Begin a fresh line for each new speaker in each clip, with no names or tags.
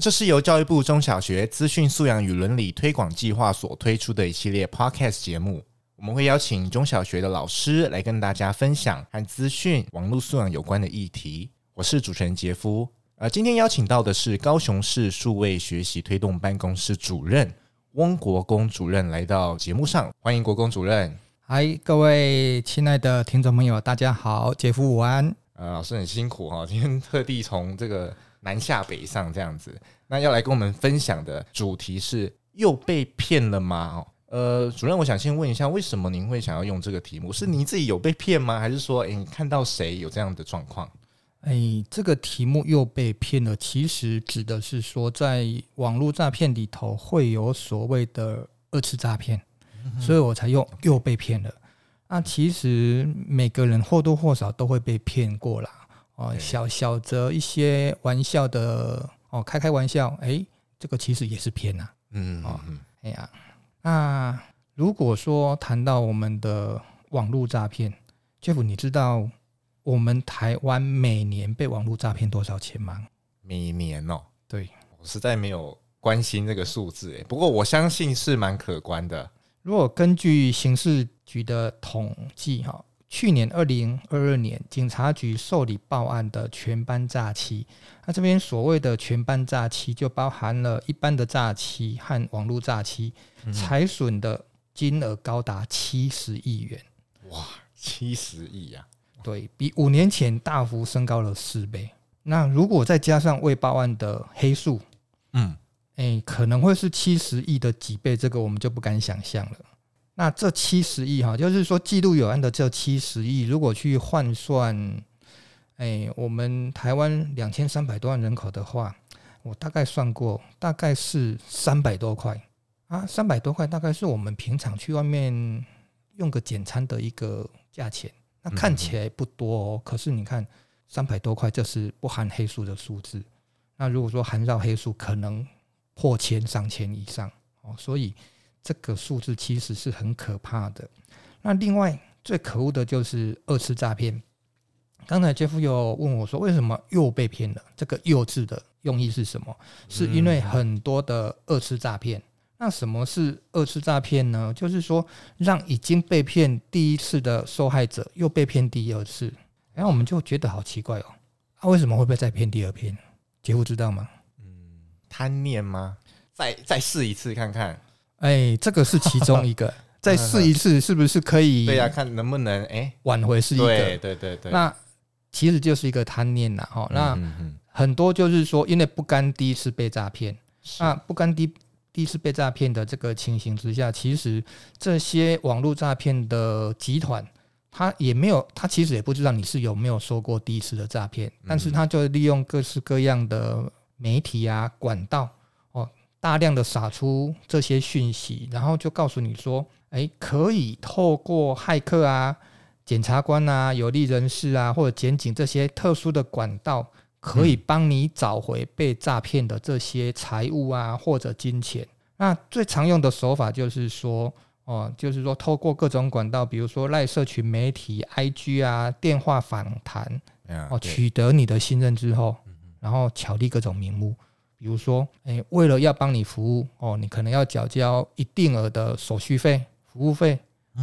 这是由教育部中小学资讯素养与伦理推广计划所推出的一系列 Podcast 节目。我们会邀请中小学的老师来跟大家分享和资讯网络素养有关的议题。我是主持人杰夫。呃，今天邀请到的是高雄市数位学习推动办公室主任翁国公主任来到节目上，欢迎国公主任。
嗨，各位亲爱的听众朋友，大家好，杰夫午安。
呃，老师很辛苦哈，今天特地从这个南下北上这样子，那要来跟我们分享的主题是又被骗了吗？呃，主任，我想先问一下，为什么您会想要用这个题目？是您自己有被骗吗？还是说，哎，你看到谁有这样的状况？
哎，这个题目又被骗了，其实指的是说，在网络诈骗里头会有所谓的二次诈骗，嗯，所以我才用又被骗了。那其实每个人或多或少都会被骗过啦，哦，小小则一些玩笑的哦，开开玩笑，哎，这个其实也是骗呐，嗯，哦，哎呀，那如果说谈到我们的网络诈骗，Jeff，你知道我们台湾每年被网络诈骗多少钱吗？
每年哦，
对，
我实在没有关心这个数字，哎，不过我相信是蛮可观的。
如果根据刑事局的统计，哈，去年二零二二年警察局受理报案的全班诈欺，那这边所谓的全班诈欺，就包含了一般的诈欺和网络诈欺，财损的金额高达七十亿元。
哇，七十亿呀！
对，比五年前大幅升高了四倍。那如果再加上未报案的黑数，嗯。哎，可能会是七十亿的几倍，这个我们就不敢想象了。那这七十亿哈，就是说记录有案的这七十亿，如果去换算，哎，我们台湾两千三百多万人口的话，我大概算过，大概是三百多块啊，三百多块大概是我们平常去外面用个简餐的一个价钱。那看起来不多哦，可是你看三百多块，这是不含黑数的数字。那如果说含绕黑数，可能破千上千以上哦，所以这个数字其实是很可怕的。那另外最可恶的就是二次诈骗。刚才杰夫又问我说，为什么又被骗了？这个“又”字的用意是什么？是因为很多的二次诈骗。那什么是二次诈骗呢？就是说让已经被骗第一次的受害者又被骗第二次。然后我们就觉得好奇怪哦，他为什么会被再骗第二遍？杰夫知道吗？
贪念吗？再再试一次看看。
哎，这个是其中一个。再试一次是不是可以？
对呀，看能不能哎
挽回是一个。
对对对对。
那其实就是一个贪念呐，哈。那很多就是说，因为不甘第一次被诈骗，那不甘第第一次被诈骗的这个情形之下，其实这些网络诈骗的集团，他也没有，他其实也不知道你是有没有受过第一次的诈骗，但是他就利用各式各样的。媒体啊，管道哦，大量的撒出这些讯息，然后就告诉你说，哎，可以透过骇客啊、检察官啊、有利人士啊，或者检警这些特殊的管道，可以帮你找回被诈骗的这些财物啊，或者金钱。那最常用的手法就是说，哦，就是说透过各种管道，比如说赖社群媒体、IG 啊、电话访谈，哦，取得你的信任之后。然后巧立各种名目，比如说，诶，为了要帮你服务哦，你可能要缴交一定额的手续费、服务费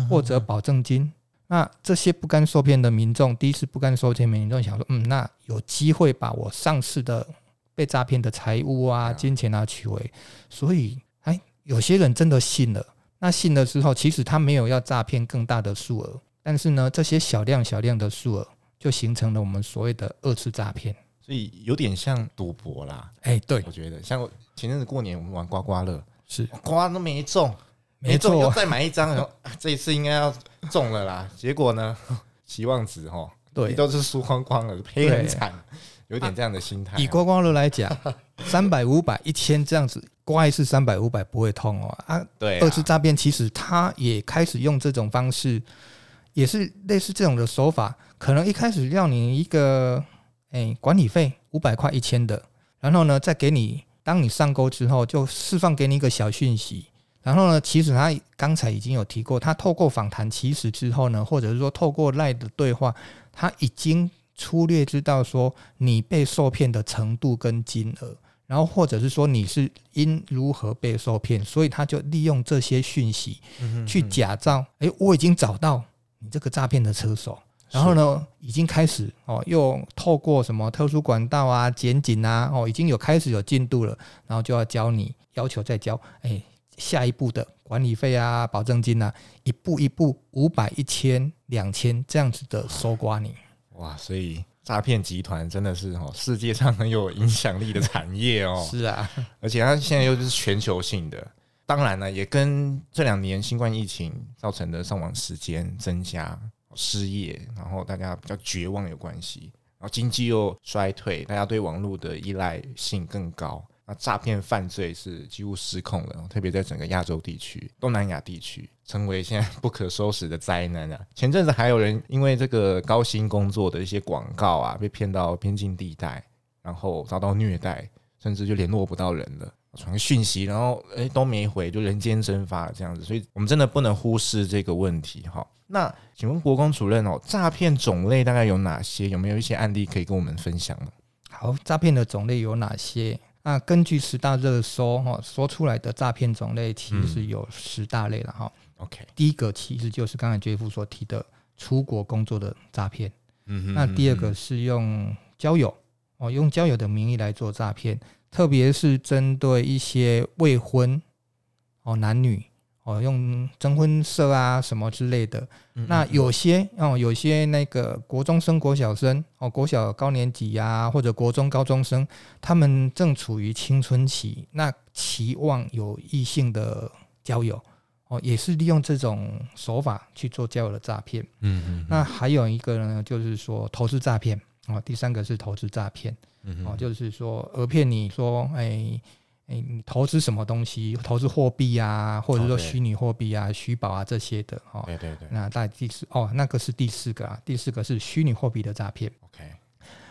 或者保证金。那这些不甘受骗的民众，第一次不甘受骗的民众想说，嗯，那有机会把我上次的被诈骗的财物啊、金钱啊取回。所以，哎，有些人真的信了。那信了之后，其实他没有要诈骗更大的数额，但是呢，这些小量小量的数额就形成了我们所谓的二次诈骗。
所以有点像赌博啦，
哎，对，
我觉得。像前阵子过年我们玩刮刮乐，
是。
刮都没中，没中又再买一张，然后这一次应该要中了啦。结果呢，期望值哈，对，都是输光光了，赔很惨，有点这样的心态。
以刮刮乐来讲，三百、五百、一千这样子刮一次三百五百不会痛哦。啊，
对啊，
二次诈骗其实他也开始用这种方式，也是类似这种的手法，可能一开始要你一个哎管理费五百块一千的，然后呢再给你，当你上钩之后就释放给你一个小讯息，然后呢其实他刚才已经有提过，他透过访谈其实之后呢，或者是说透过赖的对话，他已经粗略知道说你被受骗的程度跟金额。然后或者是说你是因如何被受骗，所以他就利用这些讯息去假造，哎，我已经找到你这个诈骗的车手，然后呢，已经开始哦，又透过什么特殊管道啊、检警啊，哦，已经有开始有进度了，然后就要教你，要求再交，哎，下一步的管理费啊、保证金啊，一步一步五百、一千、两千这样子的收刮你，
哇，所以。诈骗集团真的是哦，世界上很有影响力的产业哦。
是啊，
而且它现在又是全球性的，当然呢，也跟这两年新冠疫情造成的上网时间增加、失业，然后大家比较绝望有关系。然后经济又衰退，大家对网络的依赖性更高。那诈骗犯罪是几乎失控了，特别在整个亚洲地区、东南亚地区，成为现在不可收拾的灾难啊！前阵子还有人因为这个高薪工作的一些广告啊，被骗到边境地带，然后遭到虐待，甚至就联络不到人了，传讯息，然后诶都没回，就人间蒸发了这样子。所以我们真的不能忽视这个问题哈。那请问国公主任哦，诈骗种类大概有哪些？有没有一些案例可以跟我们分享呢？
好，诈骗的种类有哪些？那根据十大热搜哈说出来的诈骗种类，其实有十大类了哈。
OK，
第一个其实就是刚才 Jeff 所提的出国工作的诈骗。
嗯哼。
那第二个是用交友哦，用交友的名义来做诈骗，特别是针对一些未婚哦男女。哦，用征婚社啊什么之类的，嗯嗯嗯，那有些哦，有些那个国中生、国小生哦，国小高年级呀、啊，或者国中高中生，他们正处于青春期，那期望有异性的交友哦，也是利用这种手法去做交友的诈骗。
嗯。
那还有一个呢，就是说投资诈骗哦，第三个是投资诈骗。
嗯
哦，就是说讹骗你说，哎。欸、你投资什么东西？投资货币啊，或者说虚拟货币啊、虚宝啊这些的哦。
对对对。
那在第四哦，那个是第四个啊，第四个是虚拟货币的诈骗。
OK。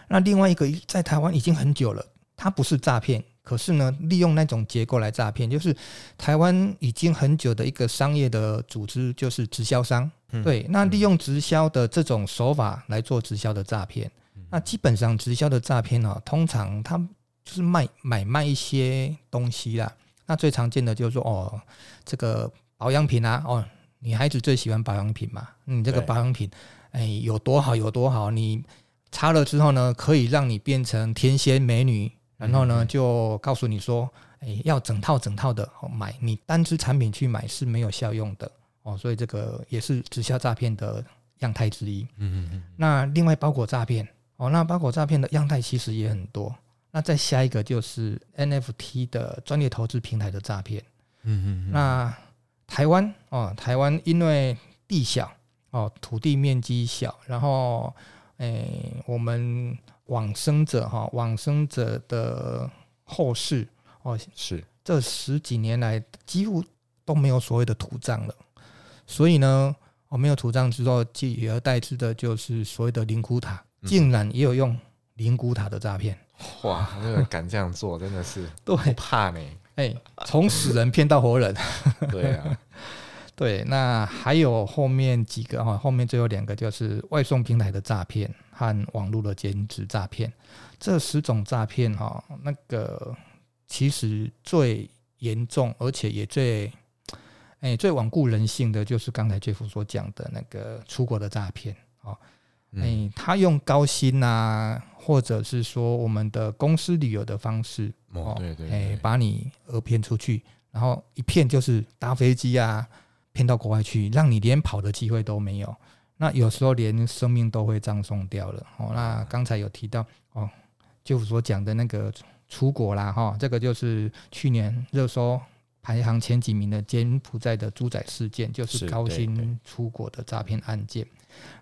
那另外一个在台湾已经很久了，它不是诈骗，可是呢，利用那种结构来诈骗，就是台湾已经很久的一个商业的组织，就是直销商。嗯、对，那利用直销的这种手法来做直销的诈骗。嗯、那基本上直销的诈骗呢，通常它。就是卖买卖一些东西啦，那最常见的就是说哦，这个保养品啊，哦，女孩子最喜欢保养品嘛，你这个保养品，哎，有多好有多好，你擦了之后呢，可以让你变成天仙美女，然后呢，就告诉你说，哎，要整套整套的买，你单支产品去买是没有效用的哦，所以这个也是直销诈骗的样态之一。
嗯嗯嗯。那
另外包裹诈骗哦，那包裹诈骗的样态其实也很多。那再下一个就是 NFT 的专业投资平台的诈骗。
嗯嗯。
那台湾哦，台湾因为地小哦，土地面积小，然后诶，我们往生者哈，往生者的后世哦，
是
这十几年来几乎都没有所谓的土葬了，所以呢，哦，没有土葬之后，继而代之的就是所谓的灵骨塔，竟然也有用灵骨塔的诈骗。
哇，那个敢这样做，真的是 都很怕呢。
哎，从死人骗到活人，
对啊，
对。那还有后面几个哈，后面最后两个就是外送平台的诈骗和网络的兼职诈骗。这十种诈骗哈，那个其实最严重，而且也最哎最罔顾人性的，就是刚才 Jeff 所讲的那个出国的诈骗啊。哎，他用高薪啊。或者是说我们的公司旅游的方式
哦，对对，
哎，把你讹骗出去，然后一骗就是搭飞机啊，骗到国外去，让你连跑的机会都没有。那有时候连生命都会葬送掉了哦。那刚才有提到哦，就所讲的那个出国啦哈，这个就是去年热搜排行前几名的柬埔寨的猪仔事件，就是高薪出国的诈骗案件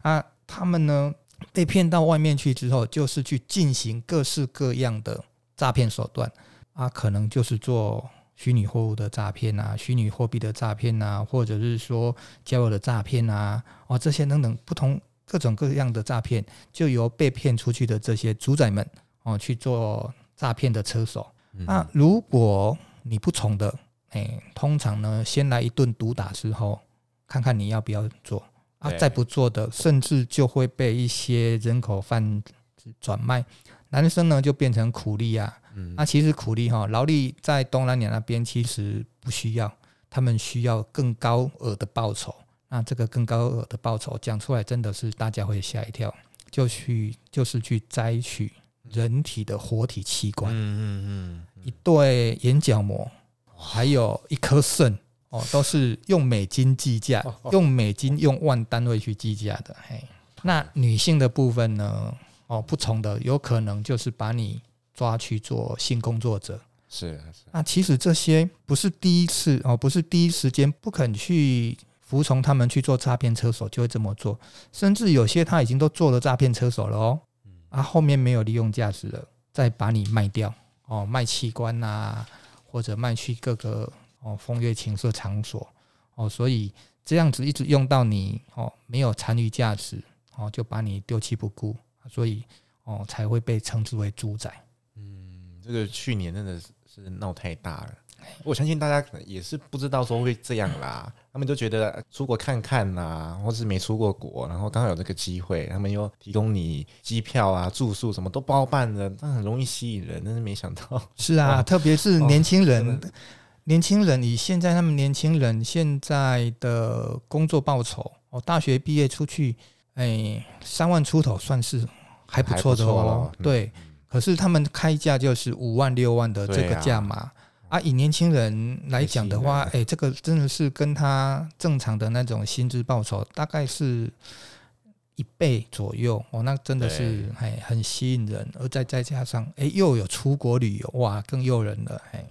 啊。他们呢？被骗到外面去之后，就是去进行各式各样的诈骗手段啊，可能就是做虚拟货物的诈骗啊，虚拟货币的诈骗啊，或者是说交友的诈骗啊，哦，这些等等不同各种各样的诈骗，就由被骗出去的这些主宰们哦去做诈骗的车手。嗯、那如果你不从的，哎，通常呢，先来一顿毒打之后，看看你要不要做啊，再不做的，甚至就会被一些人口贩子转卖。男生呢就变成苦力啊，嗯、那其实苦力哈劳力在东南亚那边其实不需要，他们需要更高额的报酬。那这个更高额的报酬讲出来真的是大家会吓一跳，就去就是去摘取人体的活体器官，嗯嗯嗯，一对眼角膜，还有一颗肾哦，都是用美金计价，用美金用万单位去计价的。嘿，那女性的部分呢？哦，不从的有可能就是把你抓去做性工作者，
是是。
那其实这些不是第一次哦，不是第一时间不肯去服从他们去做诈骗车手就会这么做，甚至有些他已经都做了诈骗车手了哦，啊，后面没有利用价值了，再把你卖掉哦，卖器官啊，或者卖去各个哦风月情色场所哦，所以这样子一直用到你哦没有残余价值哦，就把你丢弃不顾。所以哦，才会被称之为猪仔。
嗯，这个去年真的是闹太大了。我相信大家可能也是不知道说会这样啦。他们都觉得出国看看呐、啊，或是没出过国，然后刚好有这个机会，他们又提供你机票啊、住宿什么都包办的，那很容易吸引人。但是没想到，
是啊，特别是年轻人，哦、年轻人以现在他们年轻人现在的工作报酬哦，大学毕业出去，哎，三万出头算是。还不错的哦，对。可是他们开价就是五万六万的这个价码啊，啊，以年轻人来讲的话，哎，这个真的是跟他正常的那种薪资报酬大概是一倍左右哦，那真的是哎很吸引人，而再再加上哎又有出国旅游哇，更诱人了哎。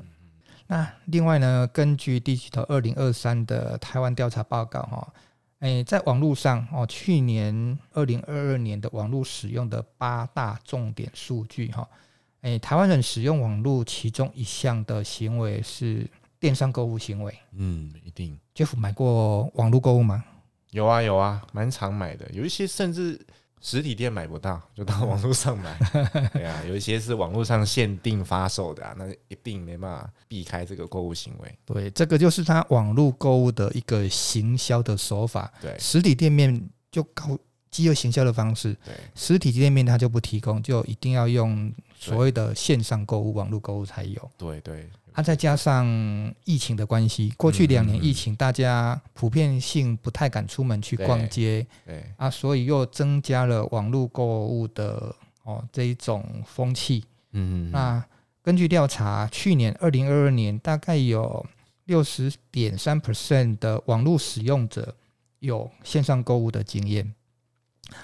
那另外呢，根据 Digital 二零二三的台湾调查报告哈。诶，在网络上哦，去年二零二二年的网络使用的八大重点数据哈，诶，台湾人使用网络其中一项的行为是电商购物行为。嗯，
一定。
Jeff 买过网络购物吗？
有啊有啊，蛮常买的，有一些甚至。实体店买不到，就到网络上买。对啊，有一些是网络上限定发售的啊，那一定没办法避开这个购物行为。
对，这个就是他网络购物的一个行销的手法。
对，
实体店面就靠饥饿行销的方式。
对，
实体店面他就不提供，就一定要用所谓的线上购物、网络购物才有。
对对。
它、啊、再加上疫情的关系，过去两年疫情，大家普遍性不太敢出门去逛街，对啊，所以又增加了网络购物的哦这一种风气。嗯，那根据调查，去年二零二二年大概有六十点三 percent 的网络使用者有线上购物的经验。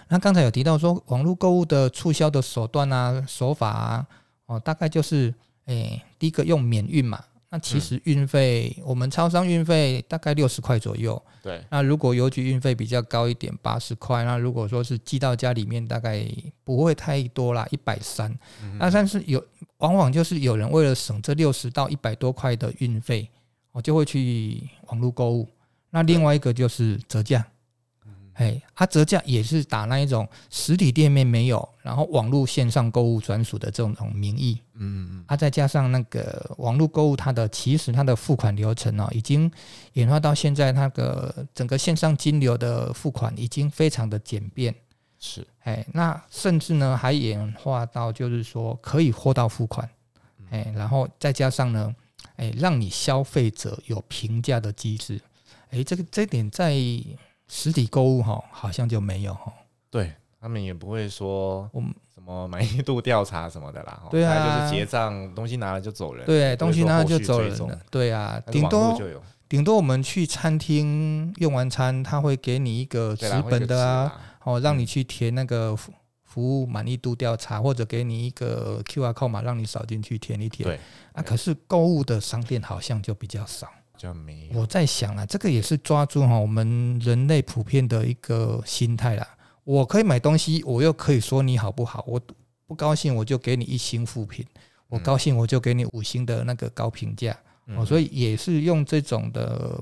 那刚才有提到说，网络购物的促销的手段啊、手法啊，哦，大概就是。哎、欸，第一个用免运嘛，那其实运费、嗯、我们超商运费大概六十块左右。
对，
那如果邮局运费比较高一点，八十块。那如果说是寄到家里面，大概不会太多啦，一百三。那但是有往往就是有人为了省这六十到一百多块的运费，我就会去网络购物。那另外一个就是折价。哎，它折价也是打那一种实体店面没有，然后网络线上购物专属的这种名义。嗯嗯，它再加上那个网络购物，它的其实它的付款流程哦，已经演化到现在，那个整个线上金流的付款已经非常的简便。
是，
哎，那甚至呢还演化到就是说可以货到付款。哎，然后再加上呢，哎，让你消费者有评价的机制。哎，这个这点在。实体购物哈，好像就没有哈。
对，他们也不会说我们什么满意度调查什么的啦。
对啊，
就是结账，东西拿了就走人。
对，东西拿了就走人了。对啊，顶多顶多我们去餐厅用完餐，他会给你一个纸本的啊，哦，让你去填那个服服务满意度调查，或者给你一个 QR code 码，让你扫进去填一填。对啊，可是购物的商店好像就比较少。我在想啊，这个也是抓住哈我们人类普遍的一个心态啦。我可以买东西，我又可以说你好不好？我不高兴我就给你一星负评，我高兴我就给你五星的那个高评价。哦，所以也是用这种的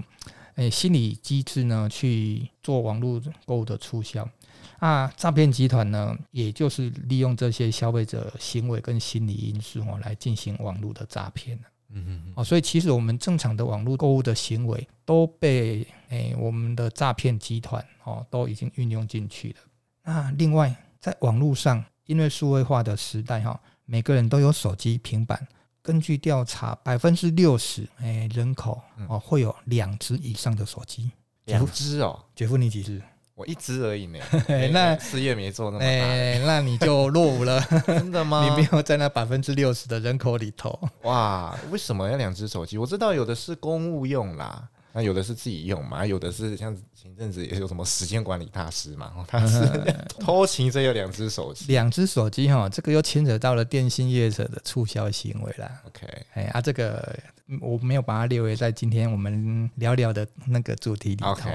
诶心理机制呢去做网络购物的促销。啊，诈骗集团呢，也就是利用这些消费者行为跟心理因素哦，来进行网络的诈骗。嗯嗯哦，所以其实我们正常的网络购物的行为都被诶、欸、我们的诈骗集团哦都已经运用进去了。那另外，在网络上，因为数位化的时代哈，每个人都有手机、平板。根据调查，百分之六十诶人口哦会有两只以上的手机。
两只哦，
姐夫你几只？
我一只而已呢。
那
事业没做那么大，
哎，那你就落伍了。
真的吗？
你没有在那百分之六十的人口里头。
哇，为什么要两只手机？我知道有的是公务用啦。那有的是自己用嘛，有的是像前阵子也有什么时间管理大师嘛，他是偷情，这有两只手机，
两只手机哈，这个又牵扯到了电信业者的促销行为啦。
OK，
哎啊，这个我没有把它列为在今天我们聊聊的那个主题里头。
OK，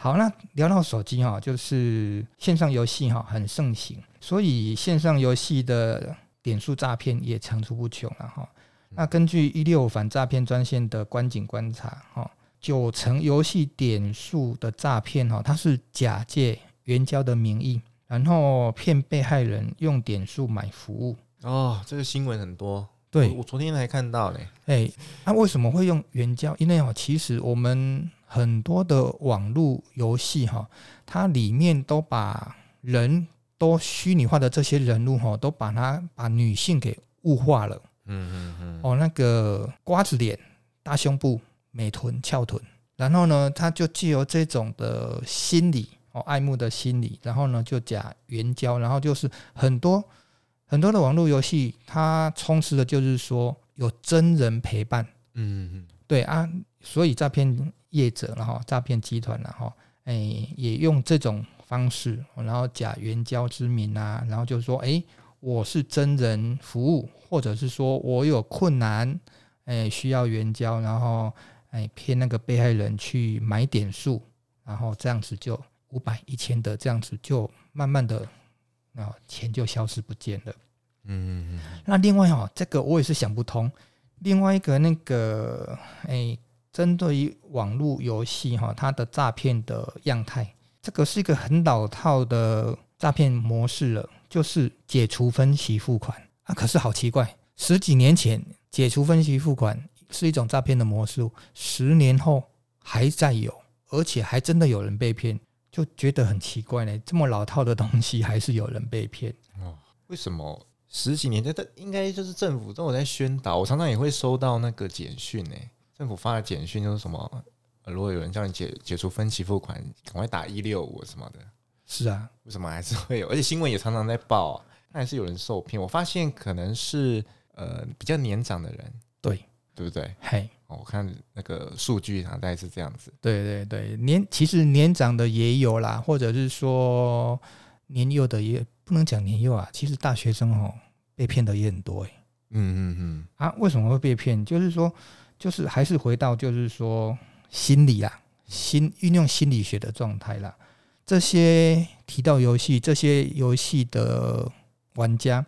好，那聊到手机哈，就是线上游戏哈很盛行，所以线上游戏的点数诈骗也层出不穷了哈。那根据一六反诈骗专线的观景观察，哈，九成游戏点数的诈骗，哈，它是假借援交的名义，然后骗被害人用点数买服务。
哦，这个新闻很多，
对，
我昨天才看到嘞。
哎，那为什么会用援交？因为哦，其实我们很多的网络游戏，哈，它里面都把人都虚拟化的这些人物，哈，都把它把女性给物化了。嗯嗯嗯，哦，那个瓜子脸、大胸部、美臀、翘臀，然后呢，他就借由这种的心理哦，爱慕的心理，然后呢，就假援交，然后就是很多很多的网络游戏，它充斥的就是说有真人陪伴，嗯嗯，对啊，所以诈骗业者然后诈骗集团然后哎，也用这种方式，然后假援交之名啊，然后就说哎。我是真人服务，或者是说我有困难，哎，需要援交，然后哎骗那个被害人去买点数，然后这样子就五百一千的这样子就慢慢的啊钱就消失不见了。嗯嗯嗯。那另外哈，这个我也是想不通。另外一个那个哎，针对于网络游戏哈，它的诈骗的样态，这个是一个很老套的诈骗模式了。就是解除分期付款啊，可是好奇怪，十几年前解除分期付款是一种诈骗的模式，十年后还在有，而且还真的有人被骗，就觉得很奇怪呢。这么老套的东西还是有人被骗
哦？为什么十几年前？这应该就是政府都有在宣导，我常常也会收到那个简讯呢。政府发的简讯就是什么，如果有人叫你解解除分期付款，赶快打一六五什么的。
是啊，
为什么还是会有？而且新闻也常常在报啊，还是有人受骗。我发现可能是呃比较年长的人，
对
对不对？
嘿，
我看那个数据大概是这样子。
对对对，年其实年长的也有啦，或者是说年幼的也不能讲年幼啊。其实大学生哦被骗的也很多哎。嗯嗯嗯。啊，为什么会被骗？就是说，就是还是回到就是说心理啊，心运用心理学的状态啦。这些提到游戏，这些游戏的玩家，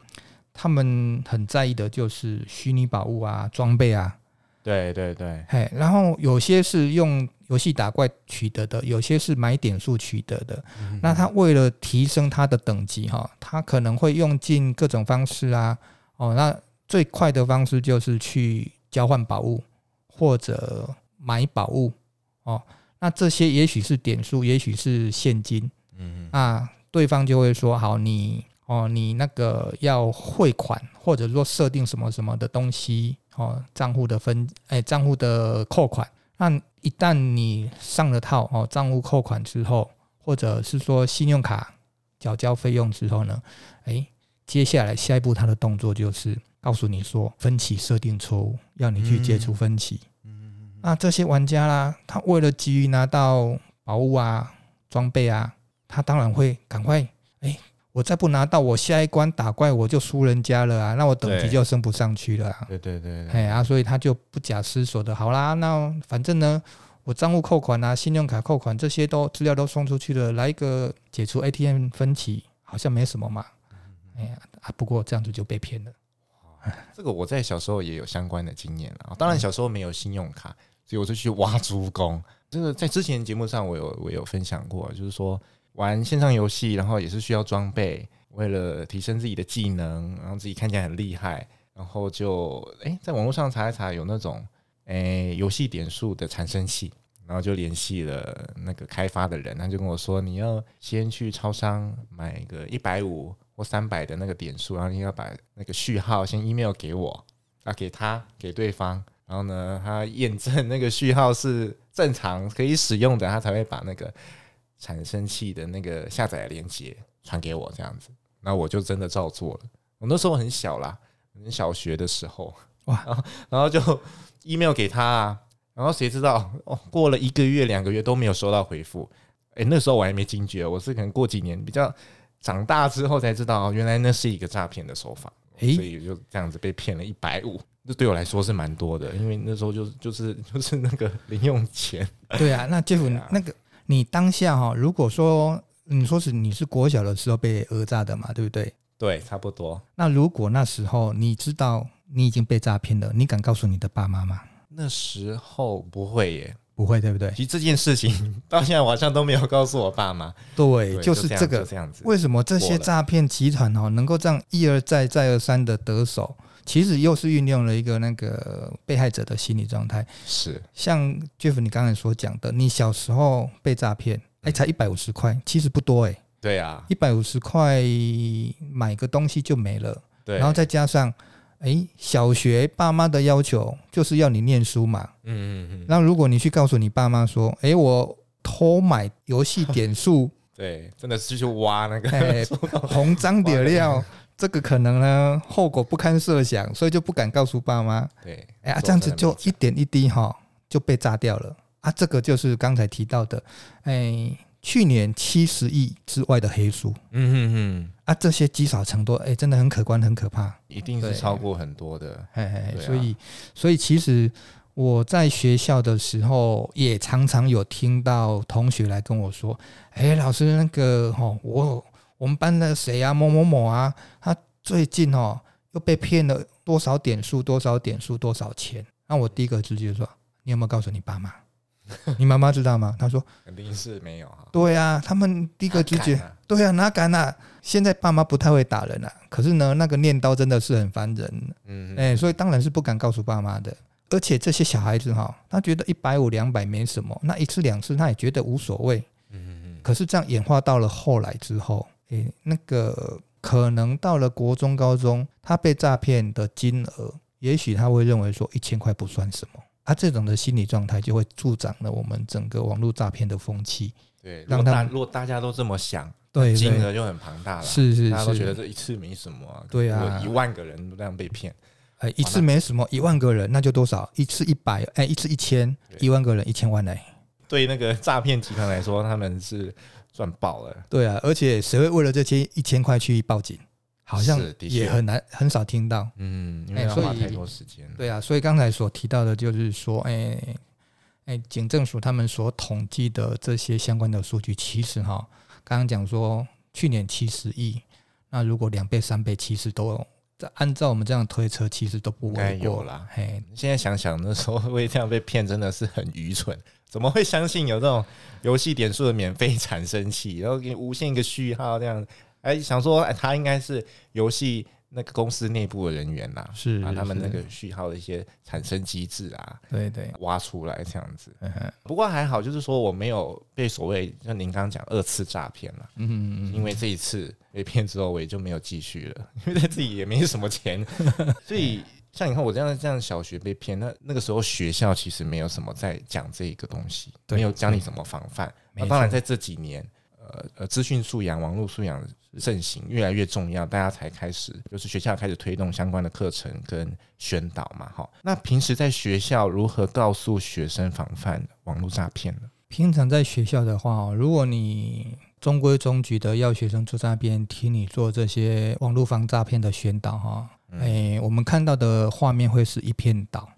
他们很在意的就是虚拟宝物啊、装备啊。
对对对，
嘿，然后有些是用游戏打怪取得的，有些是买点数取得的。嗯、那他为了提升他的等级，哈，他可能会用尽各种方式啊。哦，那最快的方式就是去交换宝物或者买宝物哦。那这些也许是点数，也许是现金，嗯，那对方就会说：“好，你哦，你那个要汇款，或者说设定什么什么的东西哦，账户的分，哎，账户的扣款。那一旦你上了套哦，账户扣款之后，或者是说信用卡缴交费用之后呢，哎，接下来下一步他的动作就是告诉你说分期设定错误，要你去解除分期。”那这些玩家啦，他为了急于拿到宝物啊、装备啊，他当然会赶快，哎，我再不拿到，我下一关打怪我就输人家了啊，那我等级就升不上去了啊。
对对对，
哎啊，所以他就不假思索的，好啦，那反正呢，我账户扣款啊、信用卡扣款这些都资料都送出去了，来一个解除 ATM 分歧，好像没什么嘛。哎呀啊，不过这样子就被骗了。
这个我在小时候也有相关的经验啊。当然小时候没有信用卡，所以我就去挖猪工。这个在之前节目上我有我有分享过，就是说玩线上游戏，然后也是需要装备，为了提升自己的技能，然后自己看起来很厉害，然后就哎在网络上查一查，有那种哎游戏点数的产生器。然后就联系了那个开发的人，他就跟我说：“你要先去超商买个一百五或三百的那个点数，然后你要把那个序号先 email 给我，啊，给他给对方，然后呢，他验证那个序号是正常可以使用的，他才会把那个产生器的那个下载链接传给我，这样子。那我就真的照做了。我那时候很小啦，很小学的时候，哇，然 后然后就 email 给他啊。”然后谁知道哦？过了一个月、两个月都没有收到回复。哎，那时候我还没惊觉，我是可能过几年比较长大之后才知道，原来那是一个诈骗的手法。诶，所以就这样子被骗了一百五，这对我来说是蛮多的，因为那时候就就是就是那个零用钱。
对啊，那 Jeff，啊，那个你当下哈，如果说你说是你是国小的时候被讹诈的嘛，对不对？
对，差不多。
那如果那时候你知道你已经被诈骗了，你敢告诉你的爸妈吗？
那时候不会耶，
不会，对不对？
其实这件事情到现在我好像都没有告诉我爸妈。
对，就是这个
这样子。
为什么这些诈骗集团哦能够这样一而再再而三的得手？其实又是运用了一个那个被害者的心理状态。
是，
像 Jeff 你刚才所讲的，你小时候被诈骗，哎，才一百五十块，其实不多哎。
对啊，
一百五十块买个东西就没了。
对，
然后再加上。哎，小学爸妈的要求就是要你念书嘛。嗯嗯嗯。那如果你去告诉你爸妈说，哎，我偷买游戏点数，
对，真的是去挖那个
红章点料，这个可能呢后果不堪设想，所以就不敢告诉爸妈。
对，
哎呀，这样子就一点一滴哈就被炸掉了啊！这个就是刚才提到的，哎。去年七十亿之外的黑数，嗯嗯嗯，啊，这些积少成多，哎，真的很可观，很可怕，
一定是超过很多的，
嘿嘿，所以，所以其实我在学校的时候，也常常有听到同学来跟我说，哎，老师，那个哦，我我们班的谁啊，某某某啊，他最近哦又被骗了多少点数，多少点数，多少钱？那我第一个直接说，你有没有告诉你爸妈？你妈妈知道吗？他说
肯定是没有啊。
对啊，他们第一个直觉，对啊，哪敢啊？现在爸妈不太会打人啊，可是呢，那个念叨真的是很烦人。嗯，哎，所以当然是不敢告诉爸妈的。而且这些小孩子哈，他觉得一百五两百没什么，那一次两次他也觉得无所谓。嗯嗯。可是这样演化到了后来之后，哎，那个可能到了国中高中，他被诈骗的金额，也许他会认为说一千块不算什么。他这种的心理状态就会助长了我们整个网络诈骗的风气。
对，让大如果大家都这么想，对，金额就很庞大了。
是是是，
大家都觉得这一次没什么啊。对啊，一万个人都这样被骗，
哎，一次没什么，一万个人那就多少？一次一百，哎，一次一千，一万个人一千万嘞。
对那个诈骗集团来说，他们是赚爆了。
对啊，而且谁会为了这些一千块去报警？好像也很难，很少听到。嗯，
因为要花太多时间。
对啊，所以刚才所提到的，就是说，哎哎，警政署他们所统计的这些相关的数据，其实哈，刚刚讲说去年七十亿，那如果两倍、三倍，其实都按照我们这样推测，其实都不该有啦。
嘿，现在想想那时候会这样被骗，真的是很愚蠢。怎么会相信有这种游戏点数的免费产生器，然后给你无限一个序号这样？哎，想说，哎，他应该是游戏那个公司内部的人员呐，是把他们那个序号的一些产生机制啊，
对对，
挖出来这样子。不过还好，就是说我没有被所谓像您刚刚讲二次诈骗了。嗯嗯嗯，因为这一次被骗之后，我也就没有继续了，因为自己也没什么钱，所以像你看我这样这样小学被骗，那那个时候学校其实没有什么在讲这个东西，没有教你怎么防范。那当然在这几年。呃呃，资讯素养、网络素养盛行，越来越重要，大家才开始，就是学校开始推动相关的课程跟宣导嘛。哈，那平时在学校如何告诉学生防范网络诈骗呢？
平常在学校的话，如果你中规中矩的要学生坐在那边听你做这些网络防诈骗的宣导，哈，哎，我们看到的画面会是一片倒。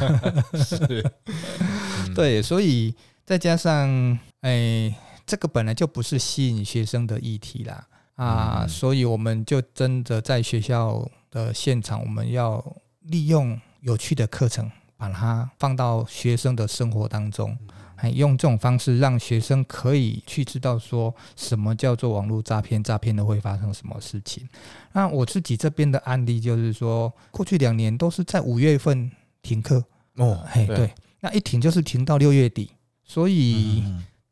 是，对，所以再加上哎。这个本来就不是吸引学生的议题啦，啊，所以我们就真的在学校的现场，我们要利用有趣的课程，把它放到学生的生活当中，还用这种方式让学生可以去知道说什么叫做网络诈骗，诈骗的会发生什么事情。那我自己这边的案例就是说，过去两年都是在五月份停课。哦，嘿，对，那一停就是停到六月底，所以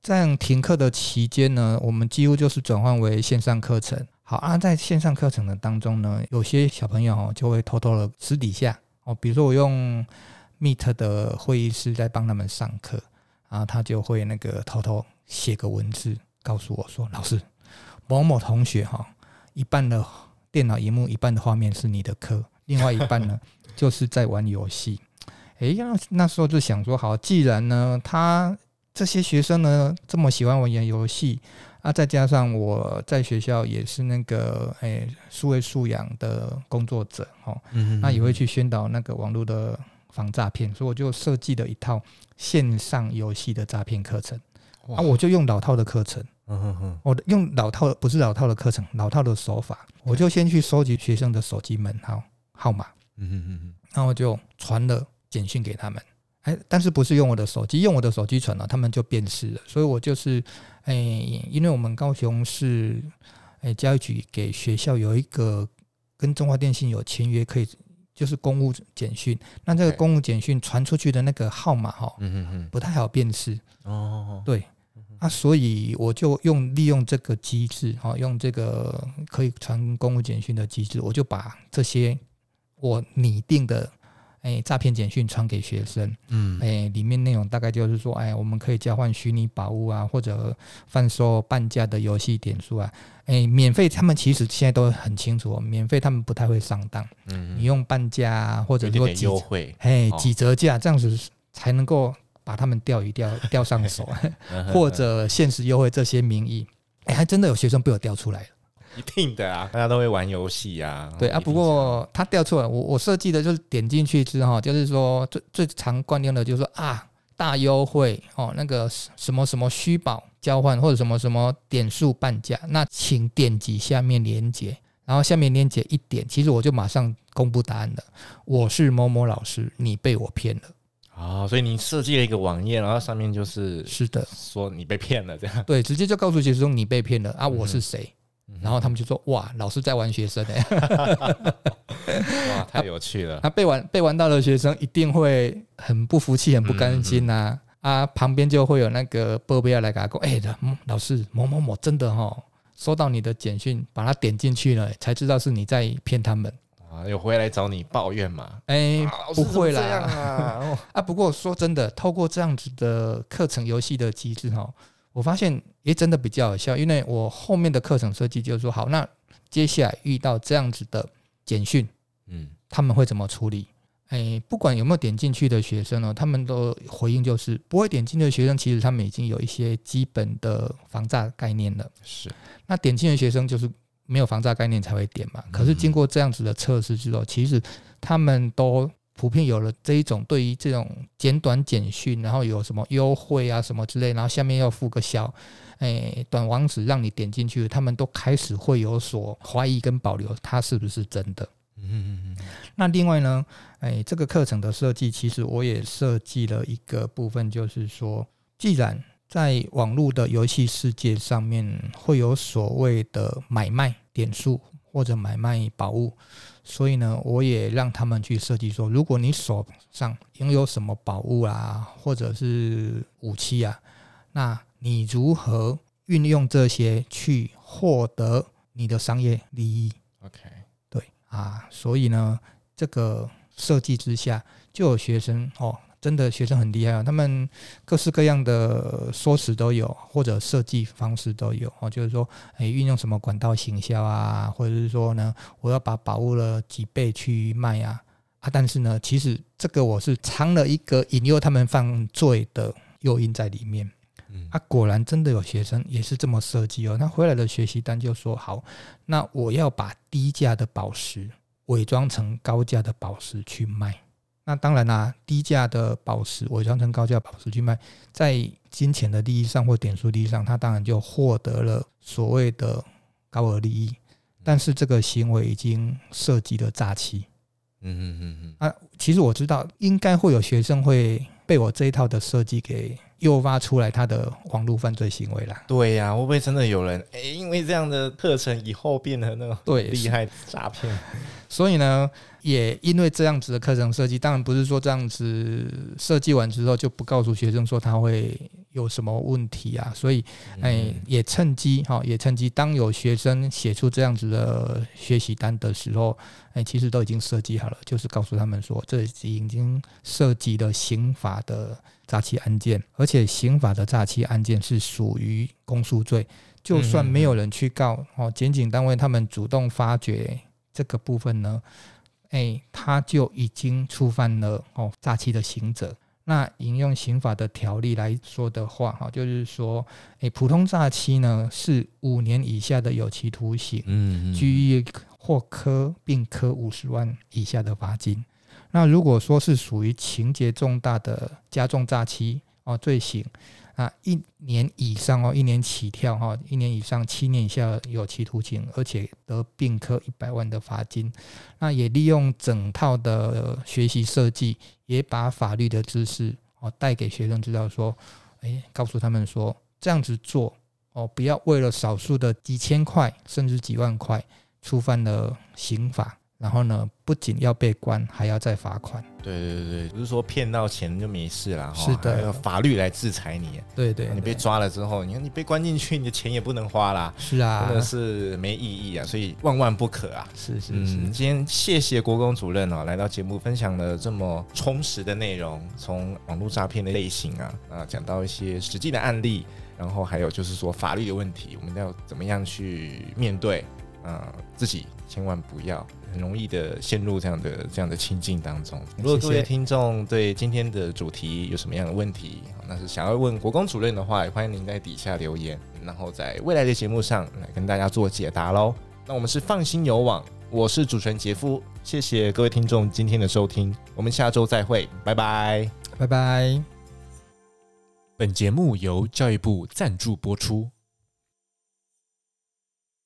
这样停课的期间呢，我们几乎就是转换为线上课程。好啊，在线上课程的当中呢，有些小朋友就会偷偷的私底下哦，比如说我用 Meet 的会议室在帮他们上课，然后他就会那个偷偷写个文字告诉我说：“老师，某某同学哈，一半的电脑荧幕，一半的画面是你的课，另外一半呢 就是在玩游戏。”哎，那那时候就想说，好，既然呢他这些学生呢这么喜欢玩游戏。啊，再加上我在学校也是那个诶，数位素养的工作者哦，那也会去宣导那个网络的防诈骗，所以我就设计了一套线上游戏的诈骗课程。啊，我就用老套的课程，嗯哼哼。我用老套不是老套的课程，老套的手法，我就先去收集学生的手机门号号码，嗯哼哼哼，然后就传了简讯给他们。哎，但是不是用我的手机，用我的手机传了，他们就辨识了。所以我就是，哎，因为我们高雄市，哎，教育局给学校有一个跟中华电信有签约，可以就是公务简讯。那这个公务简讯传出去的那个号码哈，嗯嗯不太好辨识。哦，对，啊，所以我就用利用这个机制，哈，用这个可以传公务简讯的机制，我就把这些我拟定的。哎，诈骗简讯传给学生，嗯，哎，里面内容大概就是说，哎，我们可以交换虚拟宝物啊，或者贩售半价的游戏点数啊，哎，免费，他们其实现在都很清楚，免费他们不太会上当，嗯，你用半价啊，或者说几优惠，哎，几折价这样子才能够把他们钓鱼钓钓上手，或者限时优惠这些名义，哎，还真的有学生被我钓出来了。
一定的啊，大家都会玩游戏啊。
对啊，不过他调错了，我我设计的就是点进去之后，就是说最最常惯用的就是说啊，大优惠哦，那个什么什么虚宝交换或者什么什么点数半价，那请点击下面链接，然后下面链接一点，其实我就马上公布答案了。我是某某老师，你被我骗了
啊、哦！所以你设计了一个网页，然后上面就是
是的，
说你被骗了这样。
对，直接就告诉学生你被骗了啊，我是谁？嗯然后他们就说：“哇，老师在玩学生哎！”
哇，太有趣了！
那被玩被玩到的学生一定会很不服气、很不甘心呐、啊！啊，旁边就会有那个报备要来给他讲：“哎，老师某某某真的哈，收到你的简讯，把他点进去了，才知道是你在骗他们
啊！有回来找你抱怨吗？
哎，不会啦啊！啊，不过说真的，透过这样子的课程游戏的机制哈。”我发现，也真的比较有效，因为我后面的课程设计就是说，好，那接下来遇到这样子的简讯，嗯，他们会怎么处理？哎，不管有没有点进去的学生呢，他们都回应就是，不会点进去的学生，其实他们已经有一些基本的防诈概念了。是，那点进的学生就是没有防诈概念才会点嘛。可是经过这样子的测试之后，其实他们都。普遍有了这一种对于这种简短简讯，然后有什么优惠啊什么之类，然后下面要附个小诶短网址让你点进去，他们都开始会有所怀疑跟保留，它是不是真的？嗯嗯嗯。那另外呢，诶这个课程的设计，其实我也设计了一个部分，就是说，既然在网络的游戏世界上面会有所谓的买卖点数或者买卖宝物。所以呢，我也让他们去设计说，如果你手上拥有什么宝物啊，或者是武器啊，那你如何运用这些去获得你的商业利益？OK，对啊，所以呢，这个设计之下，就有学生哦。真的学生很厉害啊，他们各式各样的说辞都有，或者设计方式都有哦。就是说，诶，运用什么管道行销啊，或者是说呢，我要把宝物了几倍去卖啊啊！但是呢，其实这个我是藏了一个引诱他们犯罪的诱因在里面。嗯，啊，果然真的有学生也是这么设计哦。他回来的学习单就说：好，那我要把低价的宝石伪装成高价的宝石去卖。那当然啦、啊，低价的宝石伪装成高价宝石去卖，在金钱的利益上或点数利益上，他当然就获得了所谓的高额利益。但是这个行为已经涉及了诈欺。嗯嗯嗯嗯啊，其实我知道应该会有学生会被我这一套的设计给诱发出来他的网络犯罪行为啦。
对呀、啊，会不会真的有人哎，因为这样的课程以后变得那种对厉害诈骗？
所以呢，也因为这样子的课程设计，当然不是说这样子设计完之后就不告诉学生说他会。有什么问题啊？所以，哎，也趁机哈，也趁机，当有学生写出这样子的学习单的时候，哎，其实都已经设计好了，就是告诉他们说，这已经涉及了刑法的诈欺案件，而且刑法的诈欺案件是属于公诉罪，就算没有人去告哦，检警单位他们主动发觉这个部分呢，哎，他就已经触犯了哦诈欺的刑责。那引用刑法的条例来说的话，哈，就是说，诶，普通诈欺呢是五年以下的有期徒刑，嗯，拘役或科并科五十万以下的罚金。那如果说是属于情节重大的加重诈欺哦罪行。啊，一年以上哦，一年起跳哈，一年以上七年以下有期徒刑，而且得并科一百万的罚金。那也利用整套的学习设计，也把法律的知识哦带给学生知道，说，诶，告诉他们说这样子做哦，不要为了少数的几千块甚至几万块触犯了刑法。然后呢，不仅要被关，还要再罚款。
对对对，不是说骗到钱就没事了，
是的，
要法律来制裁你。
对对，
你被抓了之后，你看你被关进去，你的钱也不能花啦。
是啊，
真的是没意义啊，所以万万不可啊。
是是是。
今天谢谢国公主任哦，来到节目分享了这么充实的内容，从网络诈骗的类型啊啊，讲到一些实际的案例，然后还有就是说法律的问题，我们要怎么样去面对？啊，自己千万不要。很容易的陷入这样的这样的情境当中。如果各位听众对今天的主题有什么样的问题，那是想要问国公主任的话，也欢迎您在底下留言，然后在未来的节目上来跟大家做解答喽。那我们是放心有网，我是主持人杰夫，谢谢各位听众今天的收听，我们下周再会，拜拜，
拜拜。
本节目由教育部赞助播出。